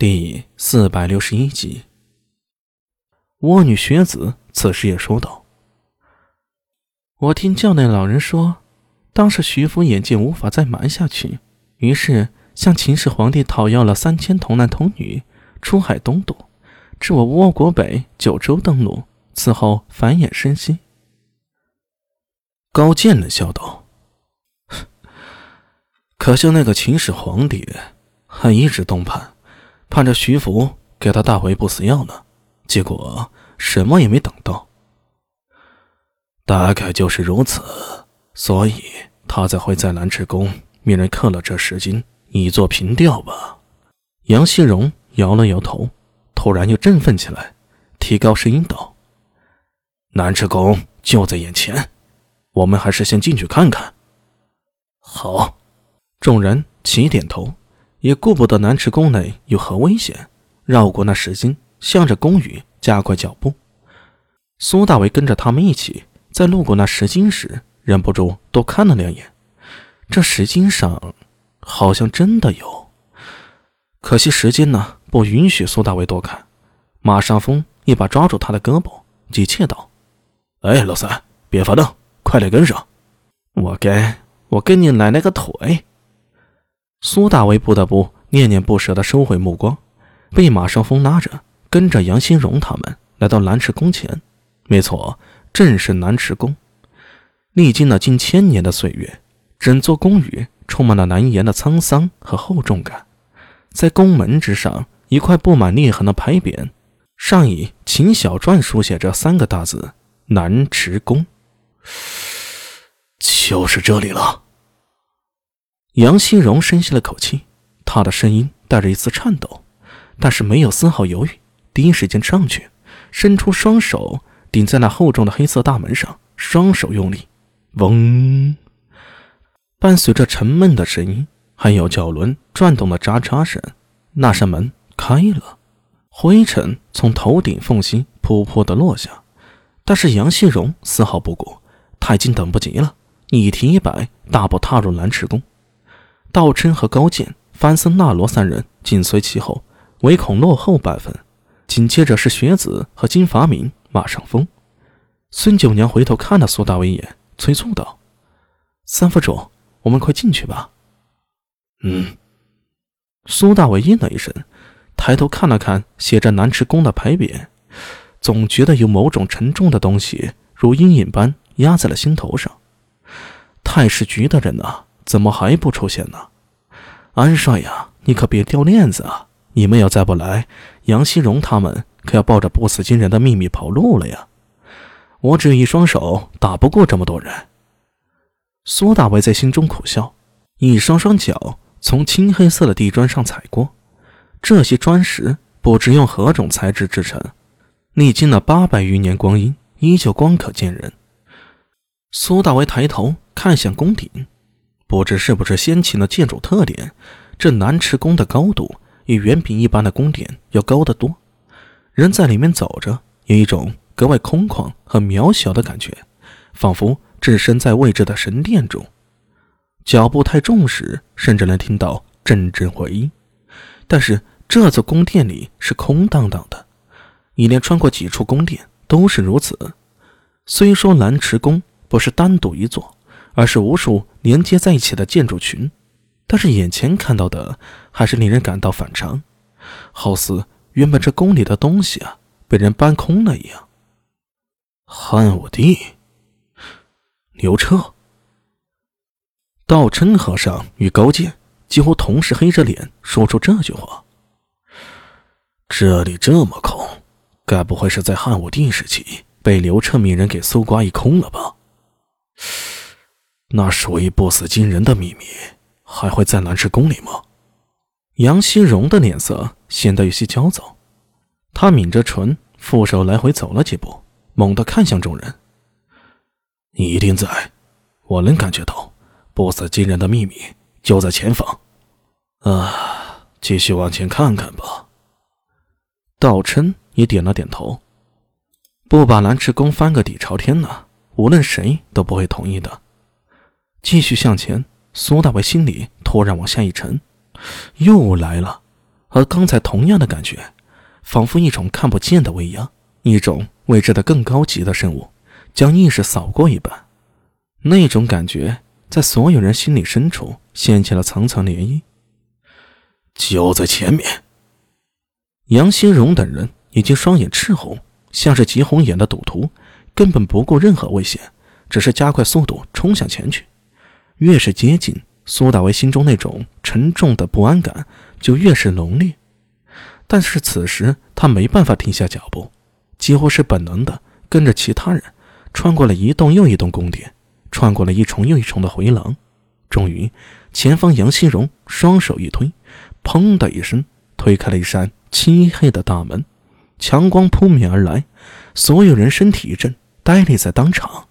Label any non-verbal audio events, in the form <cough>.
第四百六十一集，蜗女学子此时也说道：“我听教内老人说，当时徐福眼见无法再瞒下去，于是向秦始皇帝讨要了三千童男童女，出海东渡，至我倭国北九州登陆，此后繁衍生息。”高渐冷笑道：“ <laughs> 可惜那个秦始皇帝还一直东盼。”盼着徐福给他大回不死药呢，结果什么也没等到。大概就是如此，所以他才会在兰池宫命人刻了这石经，以作凭吊吧。杨希荣摇了摇头，突然又振奋起来，提高声音道：“南池宫就在眼前，我们还是先进去看看。”好，众人齐点头。也顾不得南池宫内有何危险，绕过那石经，向着宫宇加快脚步。苏大伟跟着他们一起，在路过那石经时，忍不住多看了两眼。这石经上好像真的有，可惜时间呢不允许苏大伟多看。马上风一把抓住他的胳膊，急切道：“哎，老三，别发愣，快点跟上！我跟，我跟你奶奶个腿！”苏大为不得不念念不舍地收回目光，被马上风拉着，跟着杨新荣他们来到南池宫前。没错，正是南池宫。历经了近千年的岁月，整座宫宇充满了难言的沧桑和厚重感。在宫门之上，一块布满裂痕的牌匾，上以秦小篆书写着三个大字：“南池宫”。就是这里了。杨希荣深吸了口气，他的声音带着一丝颤抖，但是没有丝毫犹豫，第一时间上去，伸出双手顶在那厚重的黑色大门上，双手用力，嗡！伴随着沉闷的声音，还有脚轮转动的喳喳声，那扇门开了，灰尘从头顶缝隙噗噗的落下，但是杨希荣丝毫不顾，他已经等不及了，一提一摆，大步踏入蓝池宫。道琛和高健、范森纳罗三人紧随其后，唯恐落后半分。紧接着是学子和金发明、马上风。孙九娘回头看了苏大伟一眼，催促道：“三副主，我们快进去吧。”嗯。苏大伟应了一声，抬头看了看写着“南池宫”的牌匾，总觉得有某种沉重的东西如阴影般压在了心头上。太师局的人呢？怎么还不出现呢？安帅呀，你可别掉链子啊！你们要再不来，杨希荣他们可要抱着不死金人的秘密跑路了呀！我只有一双手，打不过这么多人。苏大伟在心中苦笑，一双双脚从青黑色的地砖上踩过，这些砖石不知用何种材质制成，历经了八百余年光阴，依旧光可见人。苏大伟抬头看向宫顶。不知是不是先秦的建筑特点，这南池宫的高度也远比一般的宫殿要高得多。人在里面走着，有一种格外空旷和渺小的感觉，仿佛置身在未知的神殿中。脚步太重时，甚至能听到阵阵回音。但是这座宫殿里是空荡荡的，一连穿过几处宫殿都是如此。虽说南池宫不是单独一座。而是无数连接在一起的建筑群，但是眼前看到的还是令人感到反常，好似原本这宫里的东西啊被人搬空了一样。汉武帝，刘彻、道琛和尚与高见几乎同时黑着脸说出这句话。这里这么空，该不会是在汉武帝时期被刘彻命人给搜刮一空了吧？那属于不死金人的秘密，还会在南池宫里吗？杨希荣的脸色显得有些焦躁，他抿着唇，负手来回走了几步，猛地看向众人：“你一定在，我能感觉到，不死金人的秘密就在前方。啊，继续往前看看吧。”道琛也点了点头，不把南池宫翻个底朝天呢，无论谁都不会同意的。继续向前，苏大伟心里突然往下一沉，又来了。和刚才同样的感觉，仿佛一种看不见的威压，一种未知的更高级的生物，将意识扫过一般。那种感觉在所有人心里深处掀起了层层涟漪。就在前面，杨新荣等人已经双眼赤红，像是急红眼的赌徒，根本不顾任何危险，只是加快速度冲向前去。越是接近，苏大为心中那种沉重的不安感就越是浓烈。但是此时他没办法停下脚步，几乎是本能的跟着其他人穿过了一栋又一栋宫殿，穿过了一重又一重的回廊。终于，前方杨新荣双手一推，砰的一声推开了一扇漆黑的大门，强光扑面而来，所有人身体一震，呆立在当场。